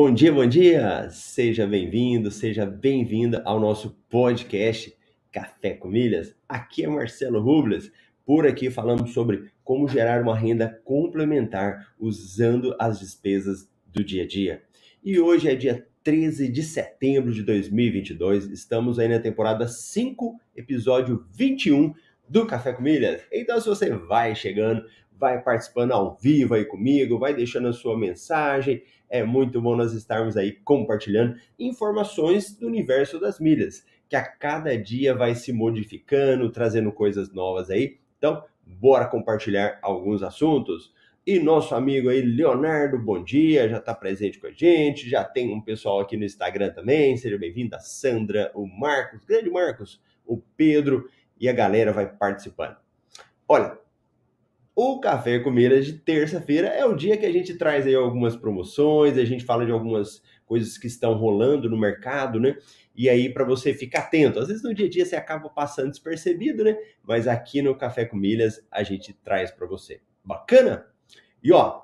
Bom dia, bom dia! Seja bem-vindo, seja bem-vinda ao nosso podcast Café com Milhas. Aqui é Marcelo Rubles. Por aqui falamos sobre como gerar uma renda complementar usando as despesas do dia a dia. E hoje é dia 13 de setembro de 2022. Estamos aí na temporada 5, episódio 21 do Café com Milhas. Então, se você vai chegando, vai participando ao vivo aí comigo, vai deixando a sua mensagem. É muito bom nós estarmos aí compartilhando informações do universo das milhas, que a cada dia vai se modificando, trazendo coisas novas aí. Então, bora compartilhar alguns assuntos. E nosso amigo aí, Leonardo, bom dia, já está presente com a gente, já tem um pessoal aqui no Instagram também, seja bem-vindo, a Sandra, o Marcos, grande Marcos, o Pedro, e a galera vai participando. Olha, o Café com Milhas de terça-feira é o dia que a gente traz aí algumas promoções, a gente fala de algumas coisas que estão rolando no mercado, né? E aí para você ficar atento. Às vezes no dia a dia você acaba passando despercebido, né? Mas aqui no Café com Milhas a gente traz para você. Bacana? E ó,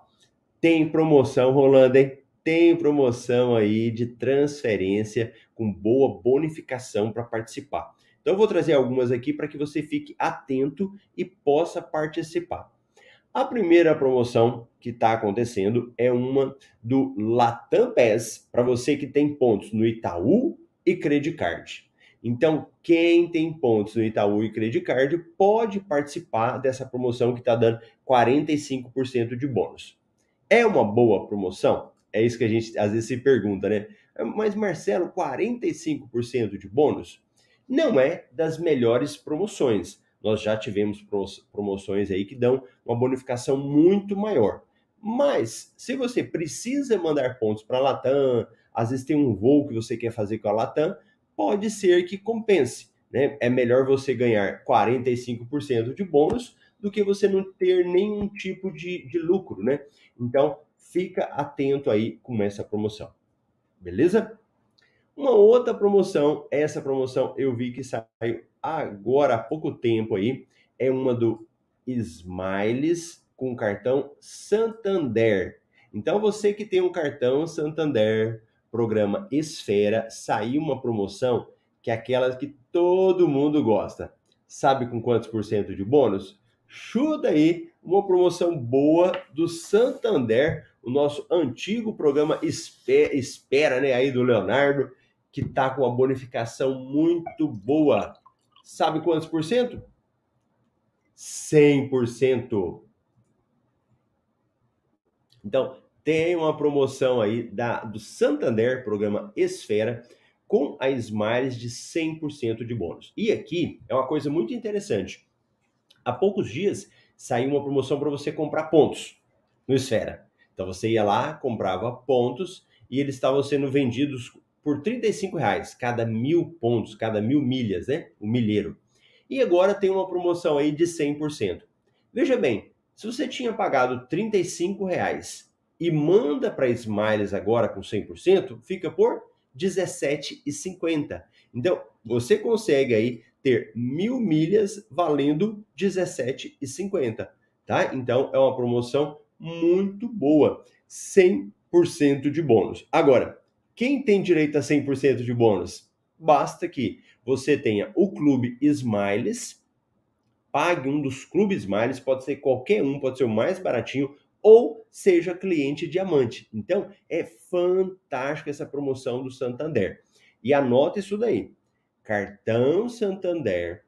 tem promoção rolando, hein? Tem promoção aí de transferência com boa bonificação para participar. Então eu vou trazer algumas aqui para que você fique atento e possa participar. A primeira promoção que está acontecendo é uma do Latam Pass para você que tem pontos no Itaú e Credit Card. Então, quem tem pontos no Itaú e Credit Card pode participar dessa promoção que está dando 45% de bônus. É uma boa promoção? É isso que a gente às vezes se pergunta, né? Mas Marcelo, 45% de bônus não é das melhores promoções nós já tivemos promoções aí que dão uma bonificação muito maior. Mas, se você precisa mandar pontos para a Latam, às vezes tem um voo que você quer fazer com a Latam, pode ser que compense. Né? É melhor você ganhar 45% de bônus do que você não ter nenhum tipo de, de lucro, né? Então, fica atento aí com essa promoção. Beleza? Uma outra promoção, essa promoção eu vi que saiu agora há pouco tempo aí, é uma do Smiles com cartão Santander. Então você que tem um cartão Santander, programa Esfera, saiu uma promoção que é aquela que todo mundo gosta. Sabe com quantos por cento de bônus? Chuta aí uma promoção boa do Santander, o nosso antigo programa Espera, né, aí do Leonardo que está com uma bonificação muito boa. Sabe quantos por cento? 100%. Então, tem uma promoção aí da, do Santander, programa Esfera, com a Smiles de 100% de bônus. E aqui é uma coisa muito interessante. Há poucos dias saiu uma promoção para você comprar pontos no Esfera. Então você ia lá, comprava pontos e eles estavam sendo vendidos por 35 reais cada mil pontos, cada mil milhas, né? O milheiro. E agora tem uma promoção aí de 100%. Veja bem, se você tinha pagado 35 reais e manda para Smiles agora com 100%, fica por 17,50. Então, você consegue aí ter mil milhas valendo 17,50, tá? Então, é uma promoção muito boa, 100% de bônus. Agora, quem tem direito a 100% de bônus? Basta que você tenha o clube Smiles, pague um dos clubes Smiles, pode ser qualquer um, pode ser o mais baratinho, ou seja cliente diamante. Então, é fantástico essa promoção do Santander. E anota isso daí. Cartão Santander,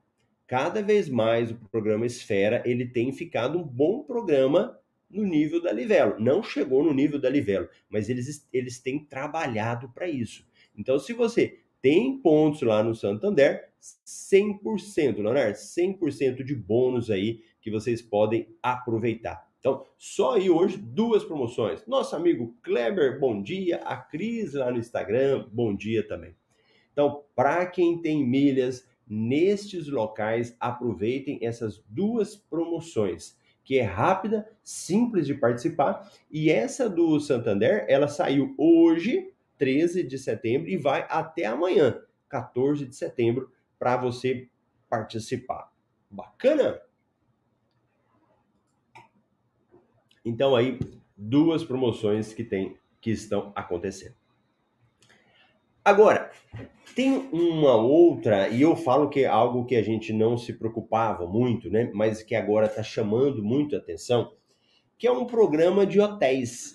cada vez mais o programa Esfera, ele tem ficado um bom programa no nível da Livelo. Não chegou no nível da Livelo, mas eles, eles têm trabalhado para isso. Então, se você tem pontos lá no Santander, 100%, Leonardo, 100% de bônus aí que vocês podem aproveitar. Então, só aí hoje duas promoções. Nosso amigo Kleber, bom dia. A Cris lá no Instagram, bom dia também. Então, para quem tem milhas nestes locais, aproveitem essas duas promoções que é rápida, simples de participar. E essa do Santander, ela saiu hoje, 13 de setembro, e vai até amanhã, 14 de setembro, para você participar. Bacana? Então aí, duas promoções que tem que estão acontecendo. Agora, tem uma outra, e eu falo que é algo que a gente não se preocupava muito, né? Mas que agora está chamando muito atenção, que é um programa de hotéis,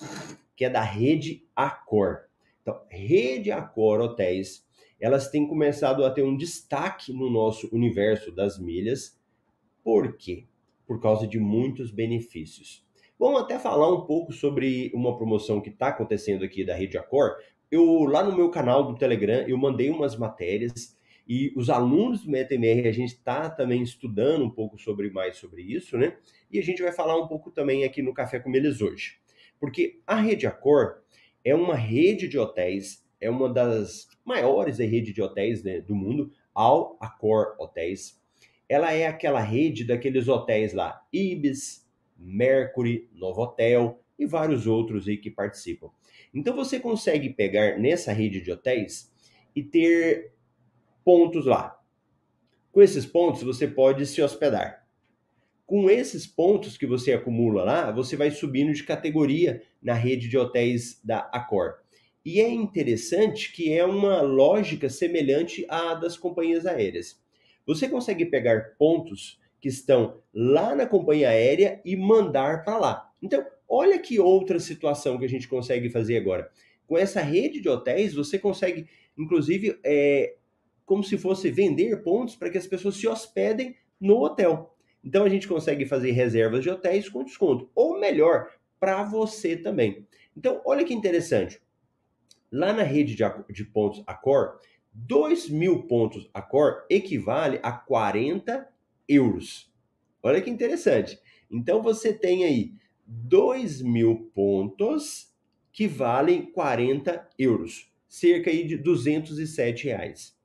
que é da rede Accor. Então, rede Accor Hotéis, elas têm começado a ter um destaque no nosso universo das milhas. Por quê? Por causa de muitos benefícios. Vamos até falar um pouco sobre uma promoção que está acontecendo aqui da Rede Accor, eu lá no meu canal do Telegram, eu mandei umas matérias e os alunos do MetaMR, a gente está também estudando um pouco sobre mais sobre isso, né? E a gente vai falar um pouco também aqui no Café com eles hoje. Porque a Rede Accor é uma rede de hotéis, é uma das maiores redes de hotéis né, do mundo, Al Accor Hotéis. Ela é aquela rede daqueles hotéis lá, Ibis, Mercury, Novotel e vários outros aí que participam. Então você consegue pegar nessa rede de hotéis e ter pontos lá. Com esses pontos você pode se hospedar. Com esses pontos que você acumula lá, você vai subindo de categoria na rede de hotéis da Accor. E é interessante que é uma lógica semelhante à das companhias aéreas. Você consegue pegar pontos que estão lá na companhia aérea e mandar para lá. Então, olha que outra situação que a gente consegue fazer agora. Com essa rede de hotéis, você consegue, inclusive, é, como se fosse vender pontos para que as pessoas se hospedem no hotel. Então, a gente consegue fazer reservas de hotéis com desconto. Ou melhor, para você também. Então, olha que interessante. Lá na rede de, de pontos Accor, 2 mil pontos Accor equivale a 40 euros. Olha que interessante. Então você tem aí 2 mil pontos que valem 40 euros, cerca de 207 reais.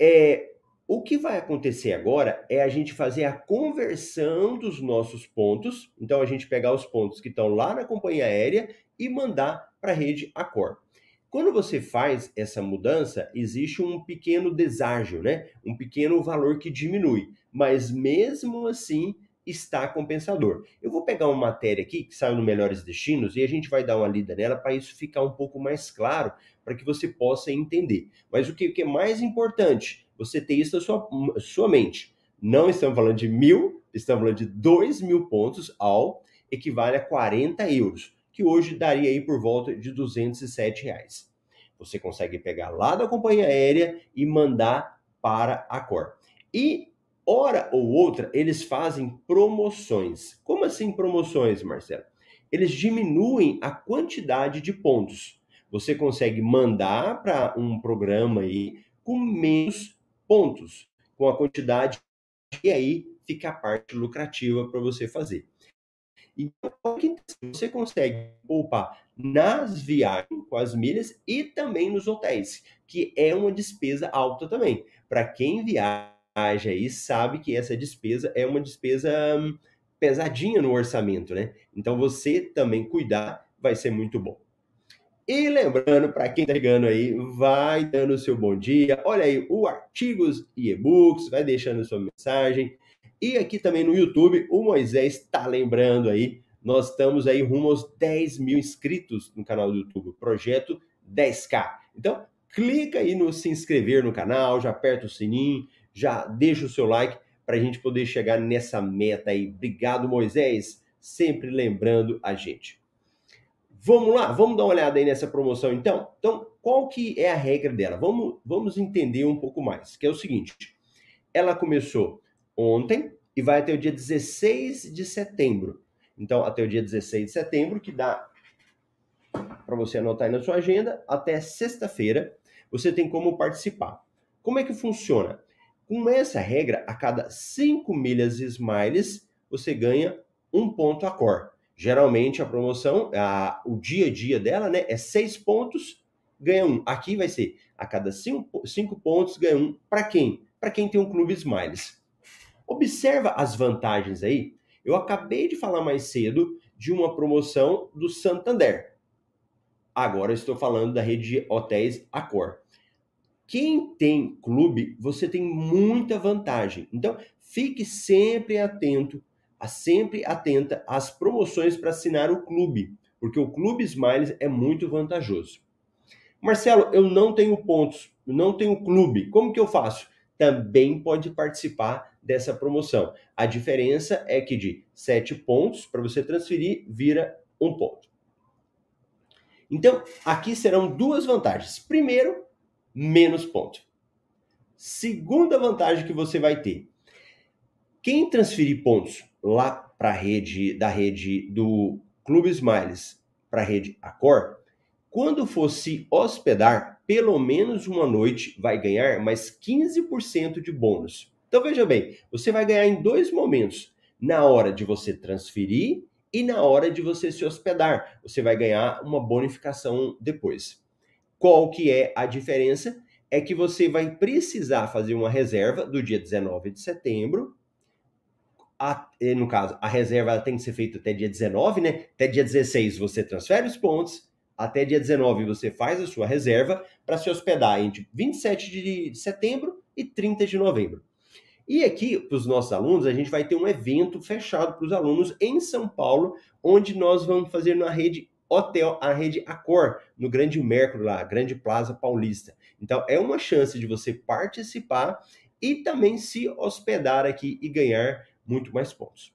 É, o que vai acontecer agora é a gente fazer a conversão dos nossos pontos. Então, a gente pegar os pontos que estão lá na companhia aérea e mandar para a rede Accor. Quando você faz essa mudança, existe um pequeno deságio, né? Um pequeno valor que diminui, mas mesmo assim está compensador. Eu vou pegar uma matéria aqui que saiu no Melhores Destinos e a gente vai dar uma lida nela para isso ficar um pouco mais claro, para que você possa entender. Mas o que, o que, é mais importante, você ter isso na sua, sua mente. Não estamos falando de mil, estamos falando de dois mil pontos ao equivale a 40 euros que hoje daria aí por volta de 207 reais. Você consegue pegar lá da companhia aérea e mandar para a Cor. E hora ou outra eles fazem promoções. Como assim promoções, Marcelo? Eles diminuem a quantidade de pontos. Você consegue mandar para um programa aí com menos pontos, com a quantidade e aí fica a parte lucrativa para você fazer. Então, você consegue poupar nas viagens com as milhas e também nos hotéis, que é uma despesa alta também. Para quem viaja aí, sabe que essa despesa é uma despesa hum, pesadinha no orçamento, né? Então, você também cuidar vai ser muito bom. E lembrando, para quem está chegando aí, vai dando o seu bom dia. Olha aí, o artigos e e-books, vai deixando sua mensagem. E aqui também no YouTube, o Moisés está lembrando aí, nós estamos aí rumo aos 10 mil inscritos no canal do YouTube, projeto 10K. Então, clica aí no se inscrever no canal, já aperta o sininho, já deixa o seu like para a gente poder chegar nessa meta aí. Obrigado, Moisés, sempre lembrando a gente. Vamos lá, vamos dar uma olhada aí nessa promoção então? Então, qual que é a regra dela? Vamos, vamos entender um pouco mais, que é o seguinte. Ela começou ontem e vai até o dia 16 de setembro. Então, até o dia 16 de setembro, que dá para você anotar aí na sua agenda, até sexta-feira, você tem como participar. Como é que funciona? Com essa regra, a cada 5 milhas Smiles, você ganha um ponto a cor. Geralmente a promoção, a, o dia a dia dela, né, é 6 pontos, ganha um. Aqui vai ser a cada 5 pontos, ganha um. Para quem? Para quem tem um clube Smiles. Observa as vantagens aí. Eu acabei de falar mais cedo de uma promoção do Santander. Agora estou falando da rede de hotéis Accor. Quem tem clube, você tem muita vantagem. Então, fique sempre atento, sempre atenta às promoções para assinar o clube. porque o Clube Smiles é muito vantajoso. Marcelo, eu não tenho pontos, não tenho clube, como que eu faço? Também pode participar dessa promoção. A diferença é que de 7 pontos para você transferir vira um ponto. Então, aqui serão duas vantagens. Primeiro, menos ponto. Segunda vantagem que você vai ter. Quem transferir pontos lá para a rede da rede do Clube Smiles para a rede Accor, quando for se hospedar, pelo menos uma noite vai ganhar mais 15% de bônus. Então veja bem, você vai ganhar em dois momentos: na hora de você transferir e na hora de você se hospedar. Você vai ganhar uma bonificação depois. Qual que é a diferença? É que você vai precisar fazer uma reserva do dia 19 de setembro. A, no caso, a reserva tem que ser feita até dia 19, né? Até dia 16 você transfere os pontos. Até dia 19 você faz a sua reserva para se hospedar entre 27 de setembro e 30 de novembro. E aqui, para os nossos alunos, a gente vai ter um evento fechado para os alunos em São Paulo, onde nós vamos fazer na rede hotel, a rede Accor, no Grande Mercury, lá, Grande Plaza Paulista. Então, é uma chance de você participar e também se hospedar aqui e ganhar muito mais pontos.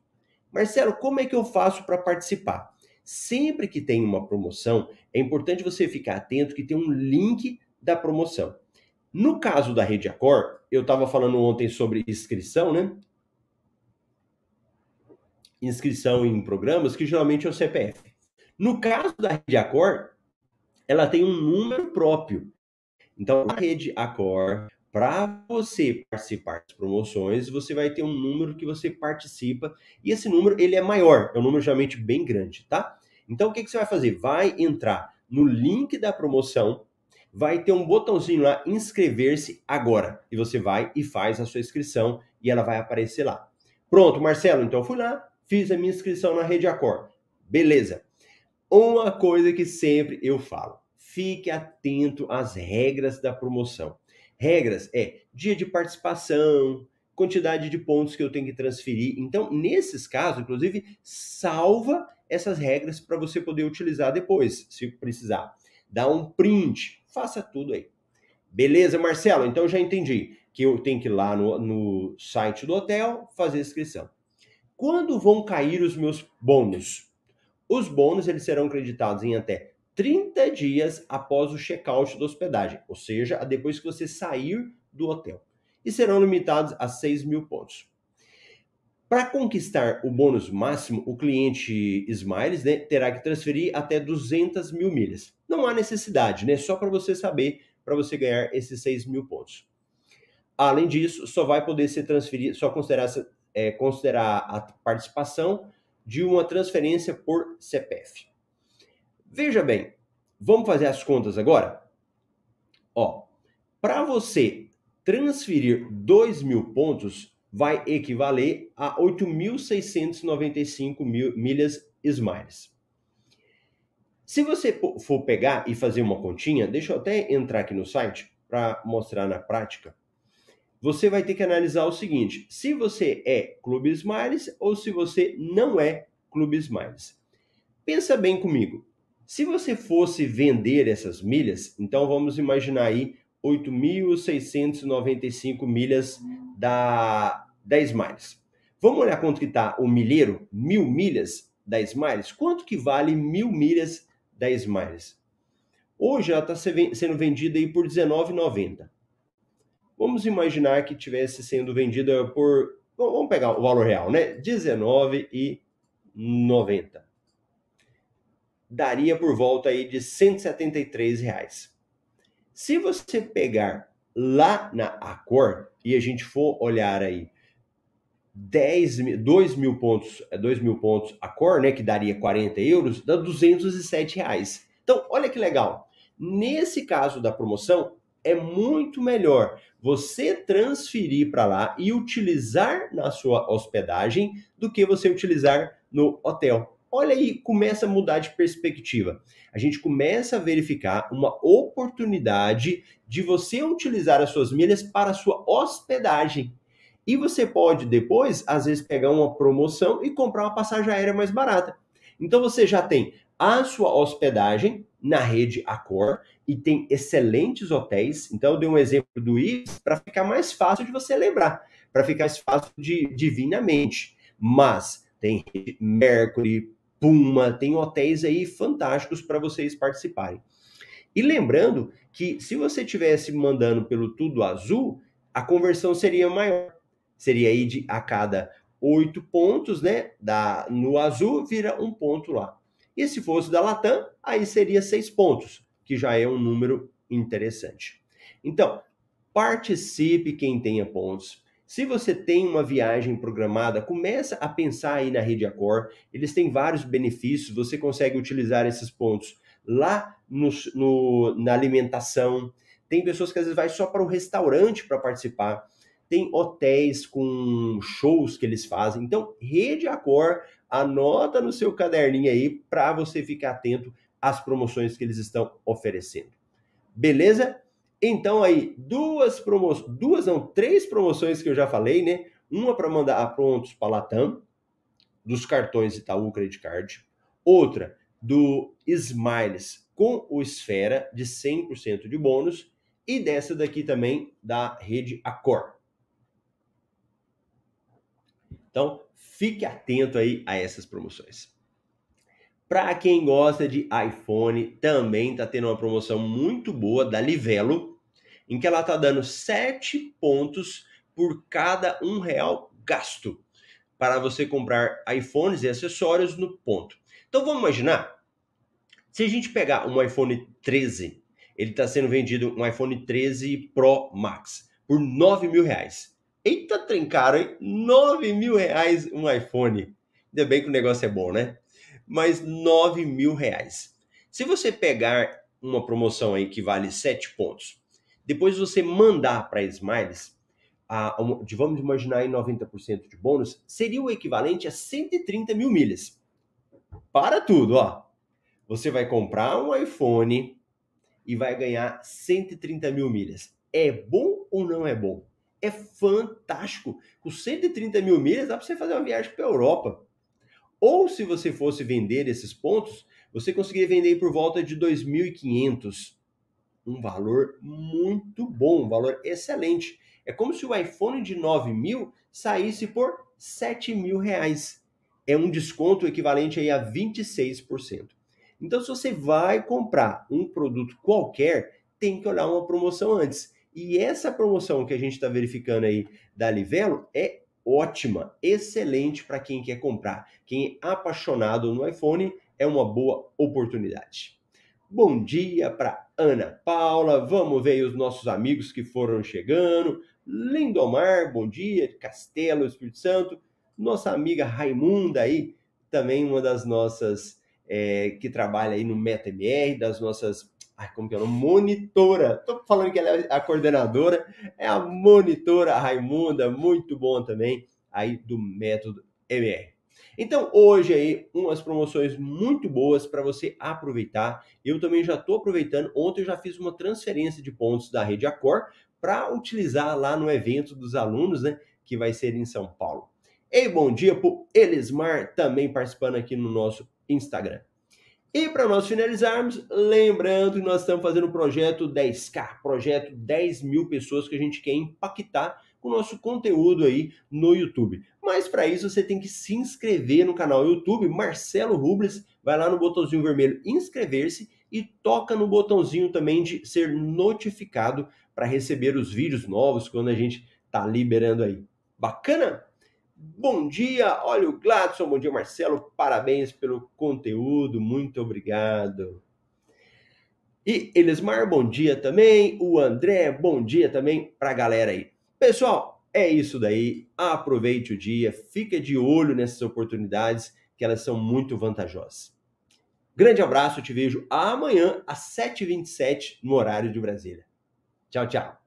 Marcelo, como é que eu faço para participar? Sempre que tem uma promoção, é importante você ficar atento que tem um link da promoção. No caso da Rede Accor, eu estava falando ontem sobre inscrição, né? Inscrição em programas, que geralmente é o CPF. No caso da Rede Accor, ela tem um número próprio. Então, a Rede Accor, para você participar das promoções, você vai ter um número que você participa, e esse número ele é maior, é um número geralmente bem grande, tá? Então, o que, que você vai fazer? Vai entrar no link da promoção, vai ter um botãozinho lá, inscrever-se agora. E você vai e faz a sua inscrição e ela vai aparecer lá. Pronto, Marcelo, então fui lá, fiz a minha inscrição na Rede Acor. Beleza. Uma coisa que sempre eu falo: fique atento às regras da promoção. Regras é dia de participação, quantidade de pontos que eu tenho que transferir. Então, nesses casos, inclusive, salva essas regras para você poder utilizar depois, se precisar. Dá um print, faça tudo aí. Beleza, Marcelo? Então já entendi que eu tenho que ir lá no, no site do hotel fazer a inscrição. Quando vão cair os meus bônus? Os bônus eles serão creditados em até 30 dias após o check-out da hospedagem, ou seja, depois que você sair do hotel. E serão limitados a 6 mil pontos. Para conquistar o bônus máximo, o cliente Smiles né, terá que transferir até 200 mil milhas. Não há necessidade, né? Só para você saber, para você ganhar esses 6 mil pontos. Além disso, só vai poder ser transferido, só considerar, é, considerar a participação de uma transferência por CPF. Veja bem, vamos fazer as contas agora? Ó, para você transferir 2 mil pontos, vai equivaler a 8.695 milhas Smiles. Se você for pegar e fazer uma continha, deixa eu até entrar aqui no site para mostrar na prática. Você vai ter que analisar o seguinte: se você é Clube Smiles ou se você não é Clube Smiles. Pensa bem comigo. Se você fosse vender essas milhas, então vamos imaginar aí 8.695 milhas da, da Smiles. Vamos olhar quanto que está o milheiro, mil milhas da Smiles? Quanto que vale mil milhas da Smiles? Hoje ela está sendo vendida aí por R$19,90. Vamos imaginar que tivesse sendo vendida por, vamos pegar o valor real, né? R$19,90. Daria por volta aí de 173 reais. Se você pegar lá na Accor e a gente for olhar aí 10 mil, 2 mil pontos, 2 é, mil pontos a cor, né, que daria 40 euros, dá 207 reais. Então, olha que legal. Nesse caso da promoção, é muito melhor você transferir para lá e utilizar na sua hospedagem do que você utilizar no hotel olha aí, começa a mudar de perspectiva. A gente começa a verificar uma oportunidade de você utilizar as suas milhas para a sua hospedagem. E você pode depois, às vezes, pegar uma promoção e comprar uma passagem aérea mais barata. Então você já tem a sua hospedagem na rede Accor e tem excelentes hotéis. Então eu dei um exemplo do Ibis para ficar mais fácil de você lembrar, para ficar mais fácil de, de vir na mente. Mas tem Mercury, Puma, tem hotéis aí fantásticos para vocês participarem. E lembrando que se você tivesse mandando pelo Tudo Azul, a conversão seria maior. Seria aí de a cada oito pontos, né? Da, no azul vira um ponto lá. E se fosse da Latam, aí seria seis pontos, que já é um número interessante. Então, participe quem tenha pontos. Se você tem uma viagem programada, começa a pensar aí na Rede Accor. Eles têm vários benefícios. Você consegue utilizar esses pontos lá no, no, na alimentação. Tem pessoas que às vezes vai só para o restaurante para participar. Tem hotéis com shows que eles fazem. Então, Rede Accor, anota no seu caderninho aí para você ficar atento às promoções que eles estão oferecendo. Beleza? Então aí, duas promoções, duas não, três promoções que eu já falei, né? Uma para mandar prontos para Latam, dos cartões Itaú Credit Card. Outra do Smiles com o Esfera de 100% de bônus e dessa daqui também da rede Accor. Então, fique atento aí a essas promoções. Para quem gosta de iPhone, também está tendo uma promoção muito boa da Livelo, em que ela está dando 7 pontos por cada um real gasto para você comprar iPhones e acessórios no ponto. Então vamos imaginar, se a gente pegar um iPhone 13, ele está sendo vendido um iPhone 13 Pro Max por 9 mil reais. Eita, trem caro, hein? 9 mil reais um iPhone. Ainda bem que o negócio é bom, né? Mas 9 mil reais. Se você pegar uma promoção aí que vale 7 pontos, depois você mandar para Smiles, a, vamos imaginar aí 90% de bônus, seria o equivalente a 130 mil milhas para tudo, ó. Você vai comprar um iPhone e vai ganhar 130 mil milhas. É bom ou não é bom? É fantástico. Com 130 mil milhas dá para você fazer uma viagem para a Europa. Ou se você fosse vender esses pontos, você conseguiria vender por volta de 2.500. Um valor muito bom, um valor excelente. É como se o iPhone de 9 mil saísse por 7 mil reais é um desconto equivalente aí a 26%. Então, se você vai comprar um produto qualquer, tem que olhar uma promoção antes. E essa promoção que a gente está verificando aí da Livelo é ótima, excelente para quem quer comprar. Quem é apaixonado no iPhone é uma boa oportunidade. Bom dia para Ana Paula. Vamos ver os nossos amigos que foram chegando. Lindomar, bom dia. Castelo, Espírito Santo nossa amiga Raimunda aí, também uma das nossas, é, que trabalha aí no MetaMR, das nossas, ai, como que é? Monitora. Tô falando que ela é a coordenadora, é a monitora Raimunda, muito bom também, aí do método MR. Então, hoje aí, umas promoções muito boas para você aproveitar. Eu também já estou aproveitando. Ontem eu já fiz uma transferência de pontos da rede Accor para utilizar lá no evento dos alunos, né? Que vai ser em São Paulo. E bom dia para Elismar, também participando aqui no nosso Instagram. E para nós finalizarmos, lembrando que nós estamos fazendo o projeto 10K, projeto 10 mil pessoas que a gente quer impactar com o nosso conteúdo aí no YouTube. Mas para isso você tem que se inscrever no canal YouTube Marcelo Rubles, vai lá no botãozinho vermelho inscrever-se e toca no botãozinho também de ser notificado para receber os vídeos novos quando a gente tá liberando aí. Bacana? Bom dia, olha o Gladson, bom dia Marcelo, parabéns pelo conteúdo, muito obrigado. E Elismar, bom dia também, o André, bom dia também para a galera aí. Pessoal, é isso daí, aproveite o dia, fica de olho nessas oportunidades que elas são muito vantajosas. Grande abraço, te vejo amanhã às 7h27 no horário de Brasília. Tchau, tchau.